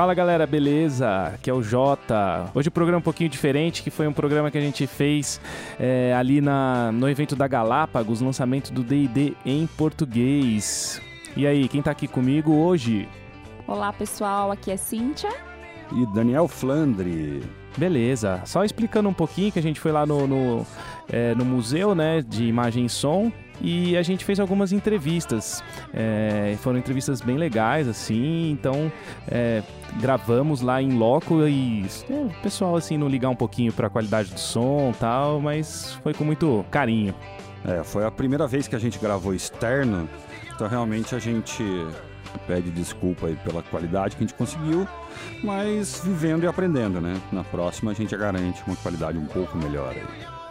Fala galera, beleza? Aqui é o Jota. Hoje o programa é um pouquinho diferente, que foi um programa que a gente fez é, ali na, no evento da Galápagos, lançamento do D&D em português. E aí, quem tá aqui comigo hoje? Olá pessoal, aqui é Cíntia. E Daniel Flandre. Beleza, só explicando um pouquinho que a gente foi lá no, no, é, no museu né, de imagem e som e a gente fez algumas entrevistas. É, foram entrevistas bem legais, assim, então é, gravamos lá em loco e é, o pessoal assim não ligar um pouquinho para a qualidade do som tal, mas foi com muito carinho. É, foi a primeira vez que a gente gravou externo, então realmente a gente pede desculpa aí pela qualidade que a gente conseguiu, mas vivendo e aprendendo, né? Na próxima a gente garante uma qualidade um pouco melhor aí.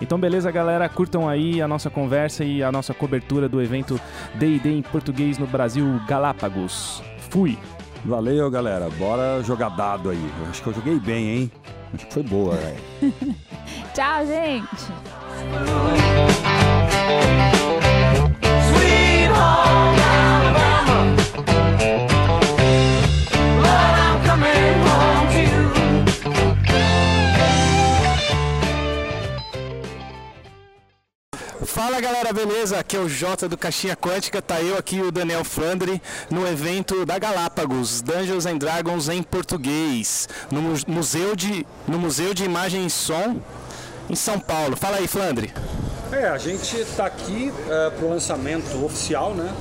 Então, beleza, galera? Curtam aí a nossa conversa e a nossa cobertura do evento D&D em português no Brasil Galápagos. Fui! Valeu, galera. Bora jogar dado aí. Eu acho que eu joguei bem, hein? Acho que foi boa, velho. Tchau, gente! Galera, beleza? Aqui é o Jota do Caixinha Quântica, tá eu aqui o Daniel Flandre no evento da Galápagos, Dungeons and Dragons em português, no mu- museu de, no museu de Imagem e Som em São Paulo. Fala aí, Flandre. É, a gente está aqui para o lançamento oficial, né?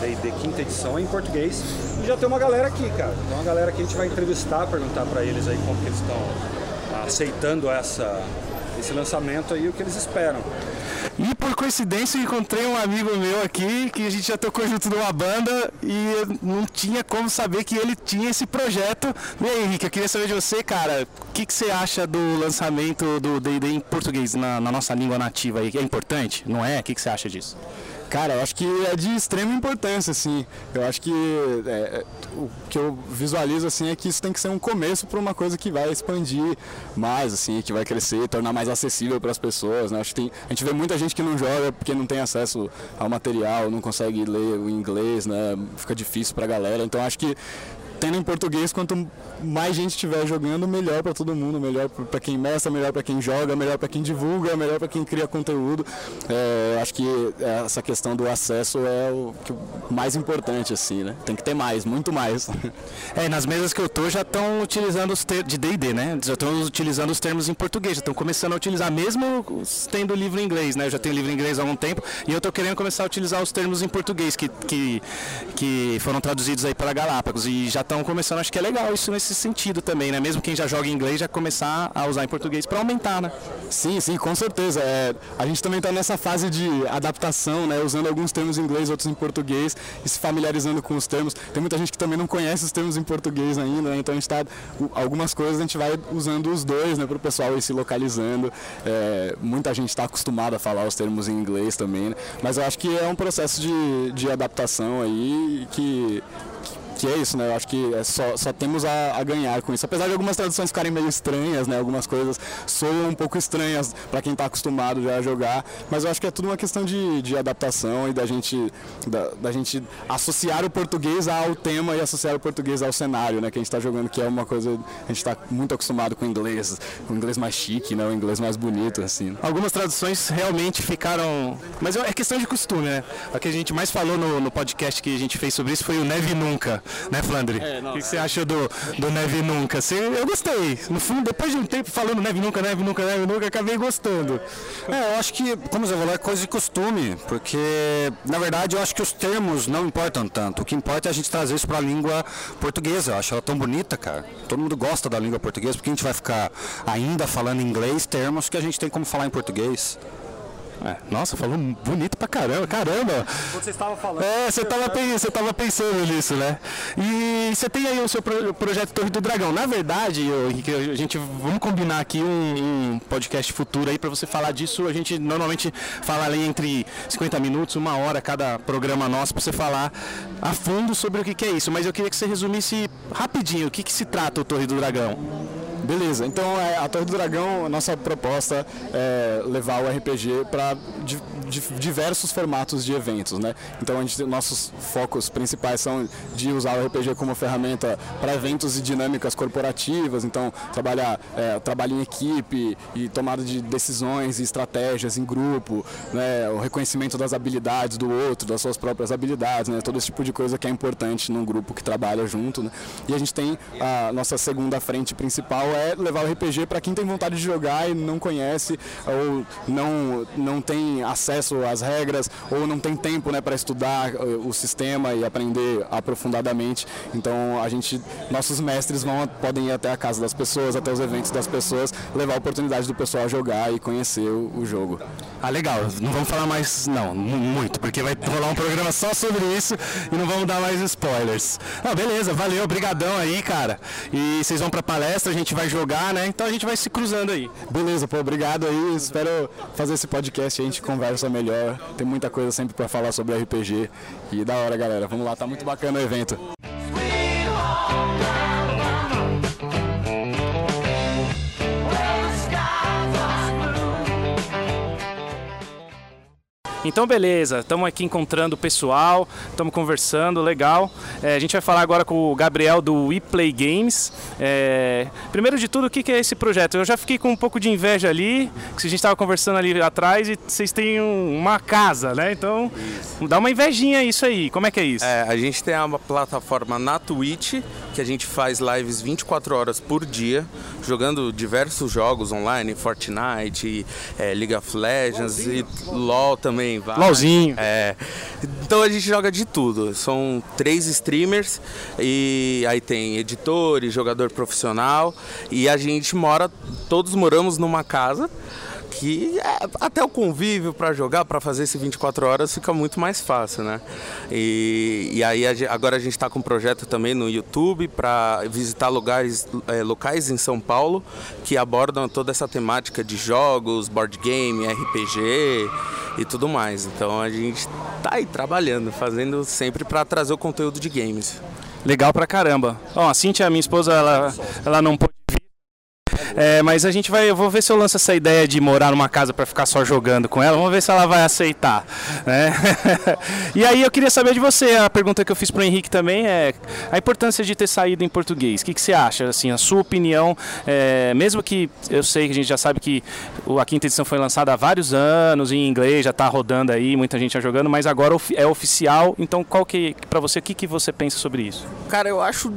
D&D quinta edição em português. E já tem uma galera aqui, cara. Tem uma galera que a gente vai entrevistar, perguntar para eles aí como que eles estão aceitando essa, esse lançamento aí, o que eles esperam. Por coincidência encontrei um amigo meu aqui que a gente já tocou junto numa banda e não tinha como saber que ele tinha esse projeto. E aí, Henrique, eu queria saber de você, cara, o que, que você acha do lançamento do D&D em português na, na nossa língua nativa aí? É importante? Não é? O que, que você acha disso? Cara, eu acho que é de extrema importância, assim. Eu acho que é, o que eu visualizo, assim, é que isso tem que ser um começo para uma coisa que vai expandir mais, assim, que vai crescer, tornar mais acessível para as pessoas, né? Acho que tem, a gente vê muita gente que não joga porque não tem acesso ao material, não consegue ler o inglês, né? Fica difícil para a galera. Então, acho que tendo em português, quanto mais gente estiver jogando, melhor para todo mundo, melhor para quem mestra, melhor para quem joga, melhor para quem divulga, melhor para quem cria conteúdo. É, acho que essa questão do acesso é o, mais importante, assim, né? Tem que ter mais, muito mais. É, nas mesas que eu tô já estão utilizando os termos de D&D, né? Já estão utilizando os termos em português, já estão começando a utilizar, mesmo tendo livro em inglês, né? Eu já tenho livro em inglês há algum tempo e eu tô querendo começar a utilizar os termos em português que, que, que foram traduzidos aí pela Galápagos e já estão começando, acho que é legal isso nesse sentido também, né? Mesmo quem já joga em inglês já começar a usar em português para aumentar, né? Sim, sim, com certeza. É, a gente também está nessa fase de adaptação, né? Usando alguns termos em inglês, outros em português e se familiarizando com os termos. Tem muita gente que também não conhece os termos em português ainda, né? Então a gente está. Algumas coisas a gente vai usando os dois, né? Para o pessoal ir se localizando. É, muita gente está acostumada a falar os termos em inglês também, né? Mas eu acho que é um processo de, de adaptação aí que que é isso, né? Eu acho que é só, só temos a, a ganhar com isso. Apesar de algumas traduções ficarem meio estranhas, né? Algumas coisas soam um pouco estranhas para quem está acostumado já a jogar, mas eu acho que é tudo uma questão de, de adaptação e da gente, da, da gente associar o português ao tema e associar o português ao cenário, né? Que a gente está jogando, que é uma coisa. A gente está muito acostumado com o inglês, o inglês mais chique, né? O inglês mais bonito, assim. Algumas traduções realmente ficaram. Mas é questão de costume, né? O que a gente mais falou no, no podcast que a gente fez sobre isso foi o Neve Nunca, né, Flandre? o que que você achou do, do Neve Nunca? Você, eu gostei. No fundo, depois de um tempo falando Neve Nunca, Neve Nunca, Neve Nunca, acabei gostando. É, eu acho que, como você falou, é coisa de costume, porque na verdade eu acho que os termos não importam tanto. O que importa é a gente trazer isso para a língua portuguesa. Eu acho ela tão bonita, cara. Todo mundo gosta da língua portuguesa, porque a gente vai ficar ainda falando em inglês termos que a gente tem como falar em português. É, nossa, falou bonito pra caramba, caramba. Você estava falando. É, você tava, pen- você tava pensando nisso, né? E você tem aí o seu pro- projeto Torre do Dragão. Na verdade, Henrique, a gente vamos combinar aqui um, um podcast futuro aí pra você falar disso. A gente normalmente fala ali entre 50 minutos, uma hora cada programa nosso pra você falar a fundo sobre o que, que é isso. Mas eu queria que você resumisse rapidinho o que, que se trata o Torre do Dragão. Beleza, então é, a Torre do Dragão, a nossa proposta é levar o RPG para diversos formatos de eventos, né? Então a gente, nossos focos principais são de usar o RPG como ferramenta para eventos e dinâmicas corporativas, então trabalhar é, trabalho em equipe e tomada de decisões e estratégias em grupo, né? O reconhecimento das habilidades do outro, das suas próprias habilidades, né? Todo esse tipo de coisa que é importante num grupo que trabalha junto, né? E a gente tem a nossa segunda frente principal é levar o RPG para quem tem vontade de jogar e não conhece ou não não tem acesso às regras ou não tem tempo, né, para estudar eh, o sistema e aprender aprofundadamente. Então a gente, nossos mestres vão podem ir até a casa das pessoas, até os eventos das pessoas, levar a oportunidade do pessoal jogar e conhecer o, o jogo. Ah, legal. Não vamos falar mais, não, mu- muito, porque vai rolar um programa só sobre isso e não vamos dar mais spoilers. Ah, beleza, valeu, brigadão aí, cara. E vocês vão pra palestra, a gente vai jogar, né? Então a gente vai se cruzando aí. Beleza, pô, obrigado aí. Espero fazer esse podcast e a gente conversa melhor. Tem muita coisa sempre para falar sobre RPG e da hora, galera. Vamos lá, tá muito bacana o evento. Então, beleza, estamos aqui encontrando o pessoal, estamos conversando, legal. É, a gente vai falar agora com o Gabriel do We Play Games. É, primeiro de tudo, o que, que é esse projeto? Eu já fiquei com um pouco de inveja ali, que a gente estava conversando ali atrás e vocês têm um- uma casa, né? Então, dá uma invejinha isso aí. Como é que é isso? É, a gente tem uma plataforma na Twitch, que a gente faz lives 24 horas por dia, jogando diversos jogos online, Fortnite, é, League of Legends e LoL também. Vai. LOLzinho. É. Então a gente joga de tudo. São três streamers e aí tem editores, jogador profissional e a gente mora, todos moramos numa casa que é, até o convívio para jogar, para fazer esse 24 horas fica muito mais fácil, né? E, e aí a agora a gente está com um projeto também no YouTube para visitar lugares, é, locais em São Paulo que abordam toda essa temática de jogos, board game, RPG e tudo mais. Então a gente tá aí trabalhando, fazendo sempre para trazer o conteúdo de games. Legal pra caramba. Ó, a Cintia, minha esposa, ela, ela não vir. É, mas a gente vai, eu vou ver se eu lanço essa ideia de morar numa casa pra ficar só jogando com ela. Vamos ver se ela vai aceitar, né? e aí eu queria saber de você, a pergunta que eu fiz pro Henrique também é a importância de ter saído em português. O que, que você acha, assim, a sua opinião? é, mesmo que eu sei que a gente já sabe que a quinta edição foi lançada há vários anos em inglês, já tá rodando aí, muita gente já jogando, mas agora ofi- é oficial. Então, qual que, para você, o que, que você pensa sobre isso? Cara, eu acho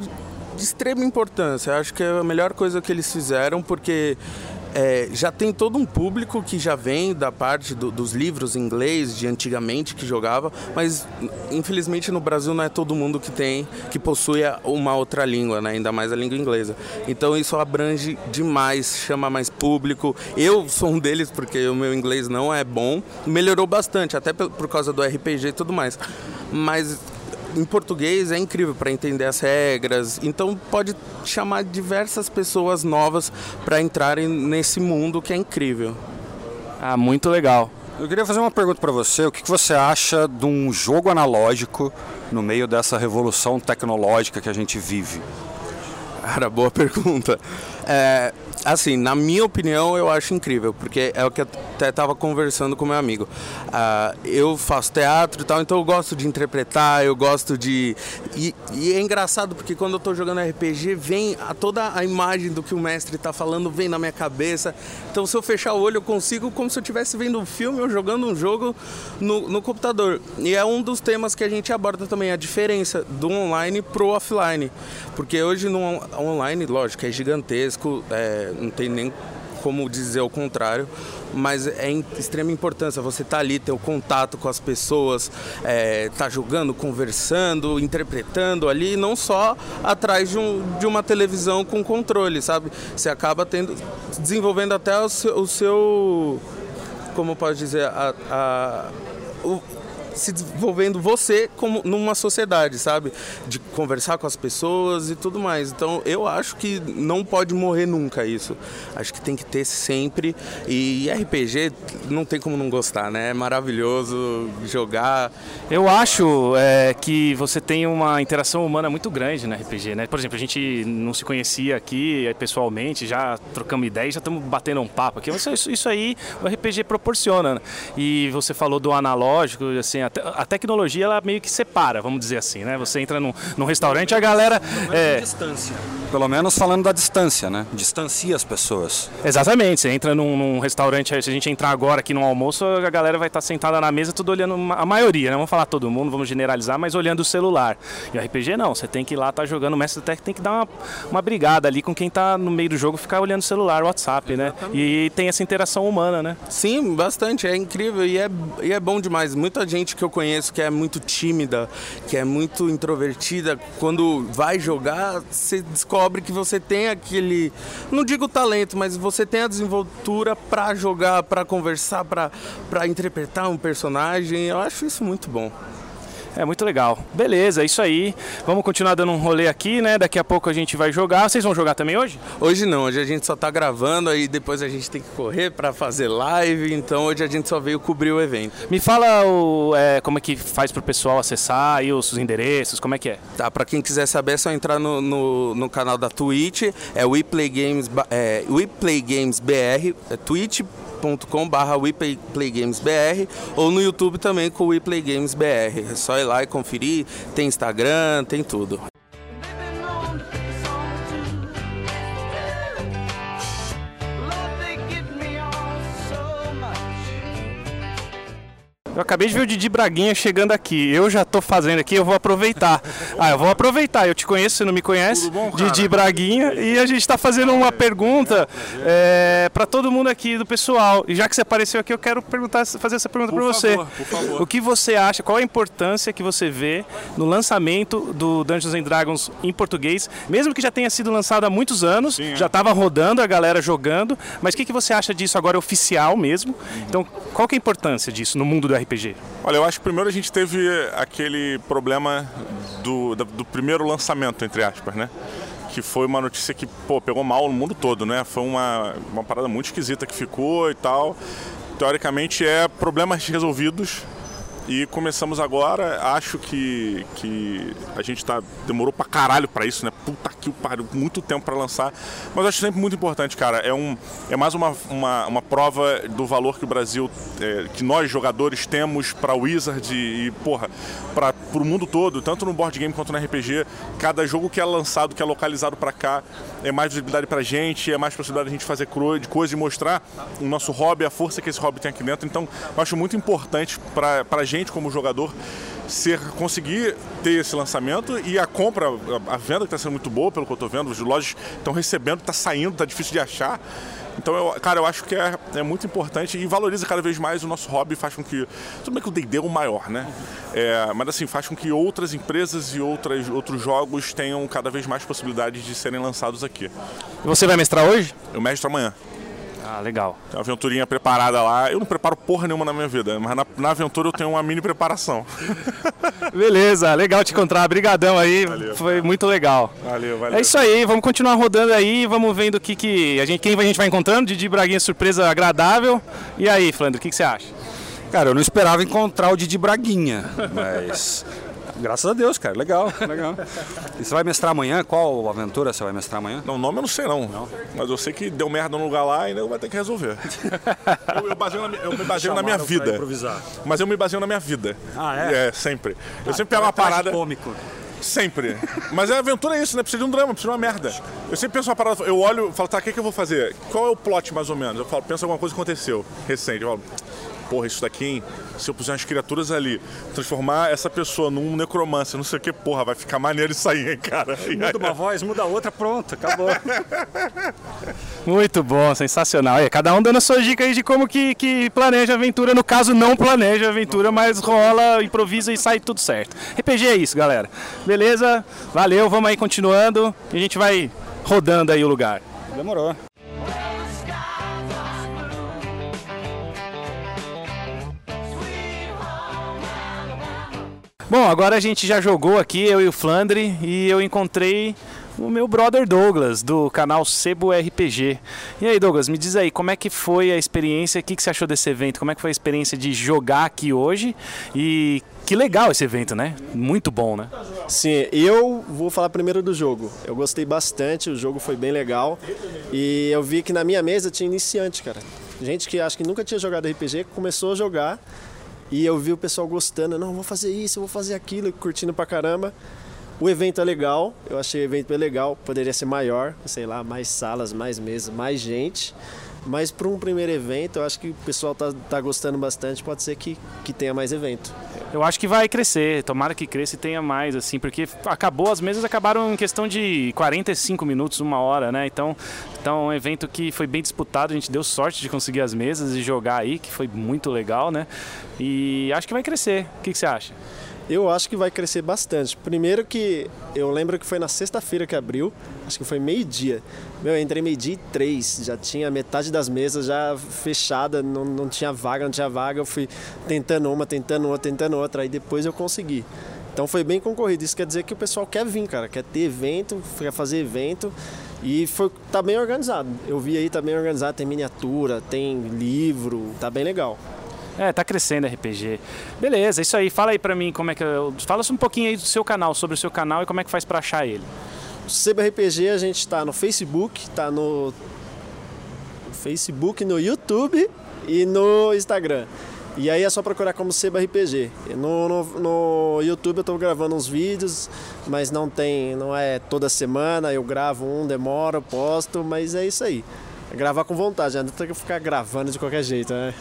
de extrema importância. Eu acho que é a melhor coisa que eles fizeram, porque é, já tem todo um público que já vem da parte do- dos livros em inglês de antigamente que jogava, mas infelizmente no Brasil não é todo mundo que tem, que possui uma outra língua, né? ainda mais a língua inglesa. Então isso abrange demais, chama mais público. Eu sou um deles porque o meu inglês não é bom, melhorou bastante, até por causa do RPG e tudo mais. Mas em português é incrível para entender as regras, então pode chamar diversas pessoas novas para entrarem nesse mundo que é incrível. Ah, muito legal. Eu queria fazer uma pergunta para você. O que você acha de um jogo analógico no meio dessa revolução tecnológica que a gente vive? Cara, boa pergunta. É, assim, na minha opinião, eu acho incrível, porque é o que até estava conversando com meu amigo. Ah, eu faço teatro e tal, então eu gosto de interpretar, eu gosto de. E, e é engraçado porque quando eu estou jogando RPG, vem a, toda a imagem do que o mestre está falando, vem na minha cabeça. Então, se eu fechar o olho, eu consigo, como se eu estivesse vendo um filme ou jogando um jogo no, no computador. E é um dos temas que a gente aborda também, a diferença do online pro offline. Porque hoje no on- online, lógico, é gigantesco, é, não tem nem como dizer o contrário, mas é em extrema importância você estar ali, ter o contato com as pessoas, é, tá jogando, conversando, interpretando ali, não só atrás de, um, de uma televisão com controle, sabe? Você acaba tendo, desenvolvendo até o seu, o seu como pode dizer, a, a- o- se desenvolvendo você como numa sociedade, sabe? De conversar com as pessoas e tudo mais. Então eu acho que não pode morrer nunca isso. Acho que tem que ter sempre. E RPG não tem como não gostar, né? É maravilhoso jogar. Eu acho é, que você tem uma interação humana muito grande na RPG, né? Por exemplo, a gente não se conhecia aqui é, pessoalmente, já trocamos ideias, já estamos batendo um papo aqui. Isso, isso aí o RPG proporciona. né? E você falou do analógico, assim, a, te- a tecnologia ela meio que separa, vamos dizer assim, né? Você entra num, num restaurante, a galera. É, Distância. Pelo menos falando da distância, né? Distancia as pessoas. Exatamente, você entra num, num restaurante, se a gente entrar agora aqui no almoço, a galera vai estar sentada na mesa, tudo olhando, a maioria, né? Vamos falar todo mundo, vamos generalizar, mas olhando o celular. E o RPG não, você tem que ir lá, tá jogando, o mestre até tem que dar uma, uma brigada ali com quem tá no meio do jogo, ficar olhando o celular, o WhatsApp, né? E tem essa interação humana, né? Sim, bastante, é incrível e é, e é bom demais. Muita gente que eu conheço que é muito tímida, que é muito introvertida, quando vai jogar, você descobre que você tem aquele, não digo talento, mas você tem a desenvoltura pra jogar, pra conversar, pra interpretar um personagem. Eu acho isso muito bom. É muito legal. Beleza, é isso aí. Vamos continuar dando um rolê aqui, né? Daqui a pouco a gente vai jogar. Vocês vão jogar também hoje? Hoje não, hoje a gente só tá gravando, aí depois a gente tem que correr pra fazer live, então hoje a gente só veio cobrir o evento. Me fala o, é, como é que faz pro pessoal acessar aí os endereços, como é que é? Tá, pra quem quiser saber é só entrar no, no, no canal da Twitch, é We Play Games, ba- é, We Play Games BR, é twitch.com barra We Play Play Games BR, ou no YouTube também com We Play Games BR. É só ir lá e conferir, tem Instagram, tem tudo. Eu acabei de ver o Didi Braguinha chegando aqui. Eu já tô fazendo aqui, eu vou aproveitar. Ah, eu vou aproveitar. Eu te conheço, você não me conhece. Didi Braguinha. E a gente tá fazendo uma pergunta é, para todo mundo aqui do pessoal. E já que você apareceu aqui, eu quero perguntar, fazer essa pergunta para você. O que você acha? Qual a importância que você vê no lançamento do Dungeons and Dragons em português, mesmo que já tenha sido lançado há muitos anos, já estava rodando, a galera jogando, mas o que, que você acha disso agora oficial mesmo? Então, qual que é a importância disso no mundo do RPG? Olha, eu acho que primeiro a gente teve aquele problema do, do primeiro lançamento, entre aspas, né? Que foi uma notícia que, pô, pegou mal no mundo todo, né? Foi uma, uma parada muito esquisita que ficou e tal. Teoricamente é problemas resolvidos e começamos agora. Acho que, que a gente tá, demorou pra caralho pra isso, né? Puta que pariu, muito tempo pra lançar. Mas acho sempre muito importante, cara. É, um, é mais uma, uma, uma prova do valor que o Brasil, é, que nós jogadores temos pra Wizard e, porra, para pro mundo todo, tanto no board game quanto no RPG. Cada jogo que é lançado, que é localizado pra cá, é mais visibilidade pra gente, é mais possibilidade de a gente fazer coisa e mostrar o nosso hobby, a força que esse hobby tem aqui dentro. Então, eu acho muito importante pra, pra gente como jogador ser conseguir ter esse lançamento e a compra, a, a venda que está sendo muito boa, pelo que eu estou vendo, as lojas estão recebendo, está saindo, está difícil de achar. Então, eu, cara, eu acho que é, é muito importante e valoriza cada vez mais o nosso hobby, faz com que. Tudo bem que o D&D é o maior, né? É, mas assim, faz com que outras empresas e outras, outros jogos tenham cada vez mais possibilidades de serem lançados aqui. E você vai mestrar hoje? Eu mestro amanhã. Ah, legal. Tem uma aventurinha preparada lá. Eu não preparo porra nenhuma na minha vida, mas na, na aventura eu tenho uma mini preparação. Beleza, legal te encontrar. Brigadão aí, foi muito legal. Valeu, valeu. É isso aí, vamos continuar rodando aí, vamos vendo o que, que a gente, quem a gente vai encontrando. Didi Braguinha, surpresa agradável. E aí, Flandro, o que, que você acha? Cara, eu não esperava encontrar o Didi Braguinha, mas. Graças a Deus, cara. Legal, legal. E você vai mestrar amanhã? Qual aventura você vai mestrar amanhã? Não, o nome eu não sei não. Mas eu sei que deu merda no lugar lá e ainda vai ter que resolver. eu, eu, baseio na, eu me baseio na minha vida. improvisar. Mas eu me baseio na minha vida. Ah, é? É, sempre. Eu sempre pego uma parada. cômico. Sempre. Mas a aventura é isso, né? Precisa de um drama, precisa de uma merda. Eu sempre penso uma parada, eu olho e falo, tá, o que, que eu vou fazer? Qual é o plot mais ou menos? Eu falo, penso alguma coisa que aconteceu recente. Eu falo, porra, isso daqui, hein? Se eu puser umas criaturas ali, transformar essa pessoa num necromancer, não sei o que, porra, vai ficar maneiro isso aí, hein, cara? Muda uma voz, muda outra, pronto, acabou. Muito bom, sensacional. Aí, cada um dando a sua dica aí de como que, que planeja a aventura. No caso, não planeja a aventura, mas rola, improvisa e sai tudo certo. RPG é isso, galera. Beleza? Valeu, vamos aí continuando. E a gente vai rodando aí o lugar. Demorou. Bom, agora a gente já jogou aqui, eu e o Flandre, e eu encontrei o meu brother Douglas, do canal Sebo RPG. E aí, Douglas, me diz aí, como é que foi a experiência, o que, que você achou desse evento? Como é que foi a experiência de jogar aqui hoje? E que legal esse evento, né? Muito bom, né? Sim, eu vou falar primeiro do jogo. Eu gostei bastante, o jogo foi bem legal. E eu vi que na minha mesa tinha iniciante, cara. Gente que acho que nunca tinha jogado RPG, começou a jogar. E eu vi o pessoal gostando, não, vou fazer isso, vou fazer aquilo, curtindo pra caramba. O evento é legal, eu achei o evento bem legal, poderia ser maior, sei lá, mais salas, mais mesas, mais gente. Mas para um primeiro evento, eu acho que o pessoal tá, tá gostando bastante, pode ser que, que tenha mais evento. Eu acho que vai crescer, tomara que cresça e tenha mais, assim, porque acabou, as mesas acabaram em questão de 45 minutos, uma hora, né? Então, então um evento que foi bem disputado, a gente deu sorte de conseguir as mesas e jogar aí, que foi muito legal, né? E acho que vai crescer. O que, que você acha? Eu acho que vai crescer bastante. Primeiro que eu lembro que foi na sexta-feira que abriu, acho que foi meio-dia. Meu, eu entrei meio-dia e três, já tinha metade das mesas já fechada, não, não tinha vaga, não tinha vaga. Eu fui tentando uma, tentando outra, tentando outra, aí depois eu consegui. Então foi bem concorrido. Isso quer dizer que o pessoal quer vir, cara, quer ter evento, quer fazer evento. E foi, tá bem organizado. Eu vi aí, tá bem organizado, tem miniatura, tem livro, tá bem legal. É, tá crescendo RPG. Beleza, isso aí. Fala aí pra mim como é que. Fala um pouquinho aí do seu canal, sobre o seu canal e como é que faz pra achar ele. Seba RPG a gente tá no Facebook, tá no Facebook, no YouTube e no Instagram. E aí é só procurar como Seba RPG. No, no, no YouTube eu tô gravando uns vídeos, mas não tem, não é toda semana, eu gravo um, demoro, posto, mas é isso aí. É gravar com vontade, não tem que ficar gravando de qualquer jeito, né?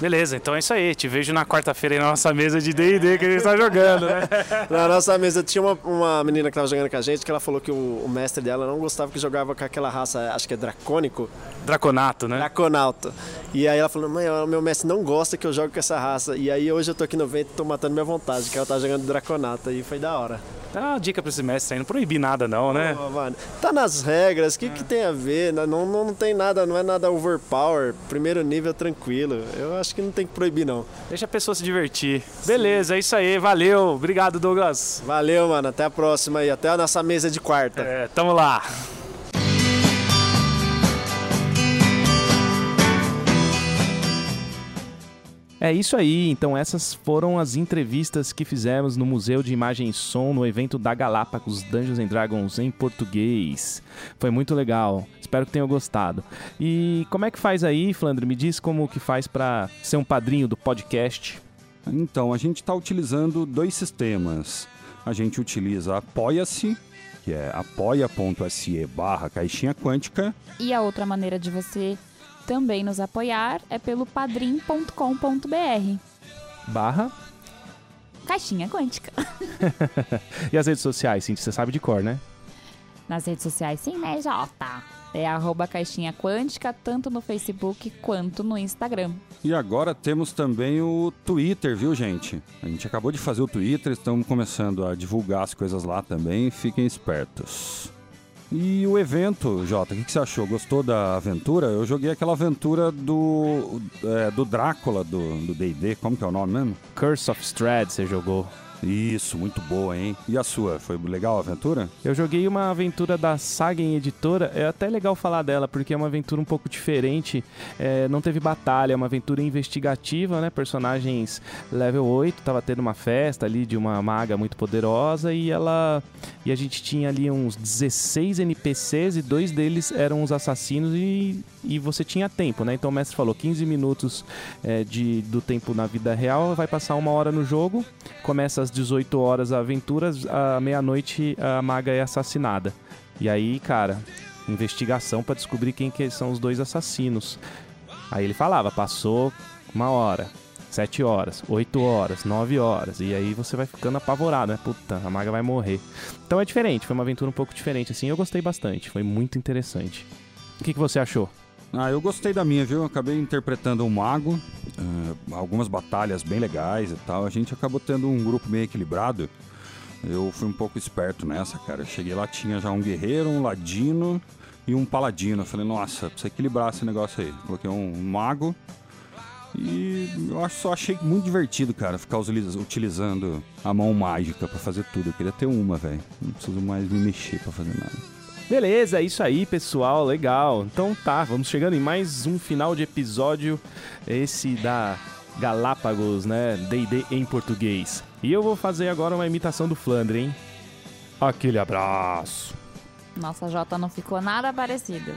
Beleza, então é isso aí. Te vejo na quarta-feira na nossa mesa de DD que a gente tá jogando, né? Na nossa mesa tinha uma, uma menina que tava jogando com a gente que ela falou que o, o mestre dela não gostava que jogava com aquela raça, acho que é dracônico. Draconato, né? Draconauta. E aí ela falou, mãe, o meu mestre não gosta que eu jogue com essa raça. E aí hoje eu tô aqui no vento e tô matando minha vontade, que ela tá jogando Draconauta e foi da hora. Dá uma dica pra esse mestre aí, não proibir nada não, né? Pô, mano, tá nas regras, o que, que tem a ver? Não, não, não tem nada, não é nada overpower. Primeiro nível tranquilo. Eu acho que não tem que proibir, não. Deixa a pessoa se divertir. Beleza, é isso aí. Valeu. Obrigado, Douglas. Valeu, mano. Até a próxima aí. Até a nossa mesa de quarta. É, tamo lá. É isso aí, então essas foram as entrevistas que fizemos no Museu de Imagem e Som no evento da Galápagos Dungeons and Dragons em português. Foi muito legal, espero que tenham gostado. E como é que faz aí, Flandre? Me diz como que faz pra ser um padrinho do podcast. Então, a gente está utilizando dois sistemas. A gente utiliza Apoia-se, que é apoia.se barra caixinha quântica. E a outra maneira de você também nos apoiar é pelo padrim.com.br. Barra. Caixinha Quântica. e as redes sociais, Cintia, você sabe de cor, né? Nas redes sociais, sim, né, Jota? É arroba Caixinha Quântica, tanto no Facebook quanto no Instagram. E agora temos também o Twitter, viu, gente? A gente acabou de fazer o Twitter, estamos começando a divulgar as coisas lá também, fiquem espertos. E o evento, Jota, o que, que você achou? Gostou da aventura? Eu joguei aquela aventura do, é, do Drácula do D&D, como que é o nome mesmo? Curse of Strahd você jogou. Isso, muito boa, hein? E a sua? Foi legal a aventura? Eu joguei uma aventura da Sagen Editora. É até legal falar dela, porque é uma aventura um pouco diferente. É, não teve batalha, é uma aventura investigativa, né? Personagens level 8. Tava tendo uma festa ali de uma maga muito poderosa e ela. E a gente tinha ali uns 16 NPCs e dois deles eram os assassinos e, e você tinha tempo, né? Então o mestre falou 15 minutos é, de, do tempo na vida real, vai passar uma hora no jogo, começa às 18 horas a aventura, à meia-noite a maga é assassinada. E aí, cara, investigação pra descobrir quem que são os dois assassinos. Aí ele falava, passou uma hora, sete horas, oito horas, nove horas. E aí você vai ficando apavorado, né? Puta, a maga vai morrer. Então é diferente, foi uma aventura um pouco diferente, assim. Eu gostei bastante, foi muito interessante. O que, que você achou? Ah, eu gostei da minha, viu? Acabei interpretando um mago, ah, algumas batalhas bem legais e tal. A gente acabou tendo um grupo bem equilibrado. Eu fui um pouco esperto nessa, cara. Eu cheguei lá, tinha já um guerreiro, um ladino e um paladino. Eu falei, nossa, precisa equilibrar esse negócio aí. Coloquei um mago E eu só achei muito divertido, cara, ficar utiliz- utilizando a mão mágica pra fazer tudo. Eu queria ter uma, velho. Não preciso mais me mexer pra fazer nada. Beleza, é isso aí, pessoal. Legal. Então tá, vamos chegando em mais um final de episódio. Esse da Galápagos, né? DD em português. E eu vou fazer agora uma imitação do Flandre, hein? Aquele abraço. Nossa, Jota não ficou nada parecido.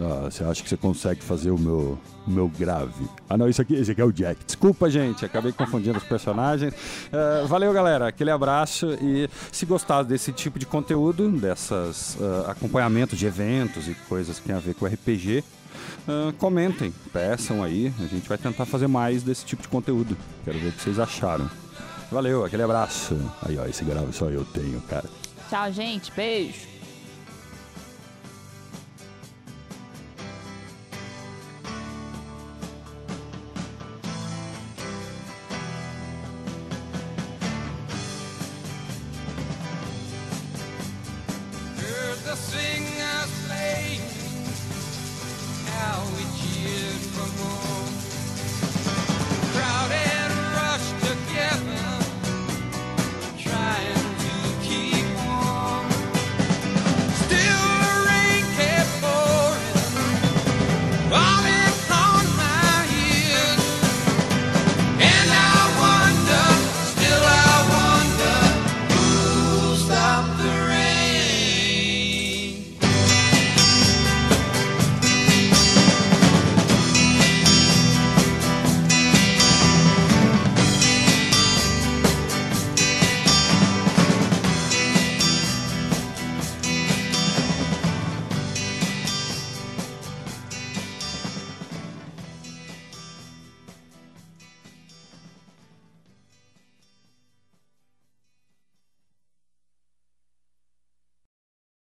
Ah, você acha que você consegue fazer o meu, meu grave? Ah, não, isso aqui, esse aqui é o Jack. Desculpa, gente, acabei confundindo os personagens. Ah, valeu, galera. Aquele abraço e se gostar desse tipo de conteúdo, dessas ah, acompanhamentos de eventos e coisas que tem a ver com RPG, ah, comentem, peçam aí. A gente vai tentar fazer mais desse tipo de conteúdo. Quero ver o que vocês acharam. Valeu, aquele abraço. Aí, ó, esse grave só eu tenho, cara. Tchau, gente. Beijo.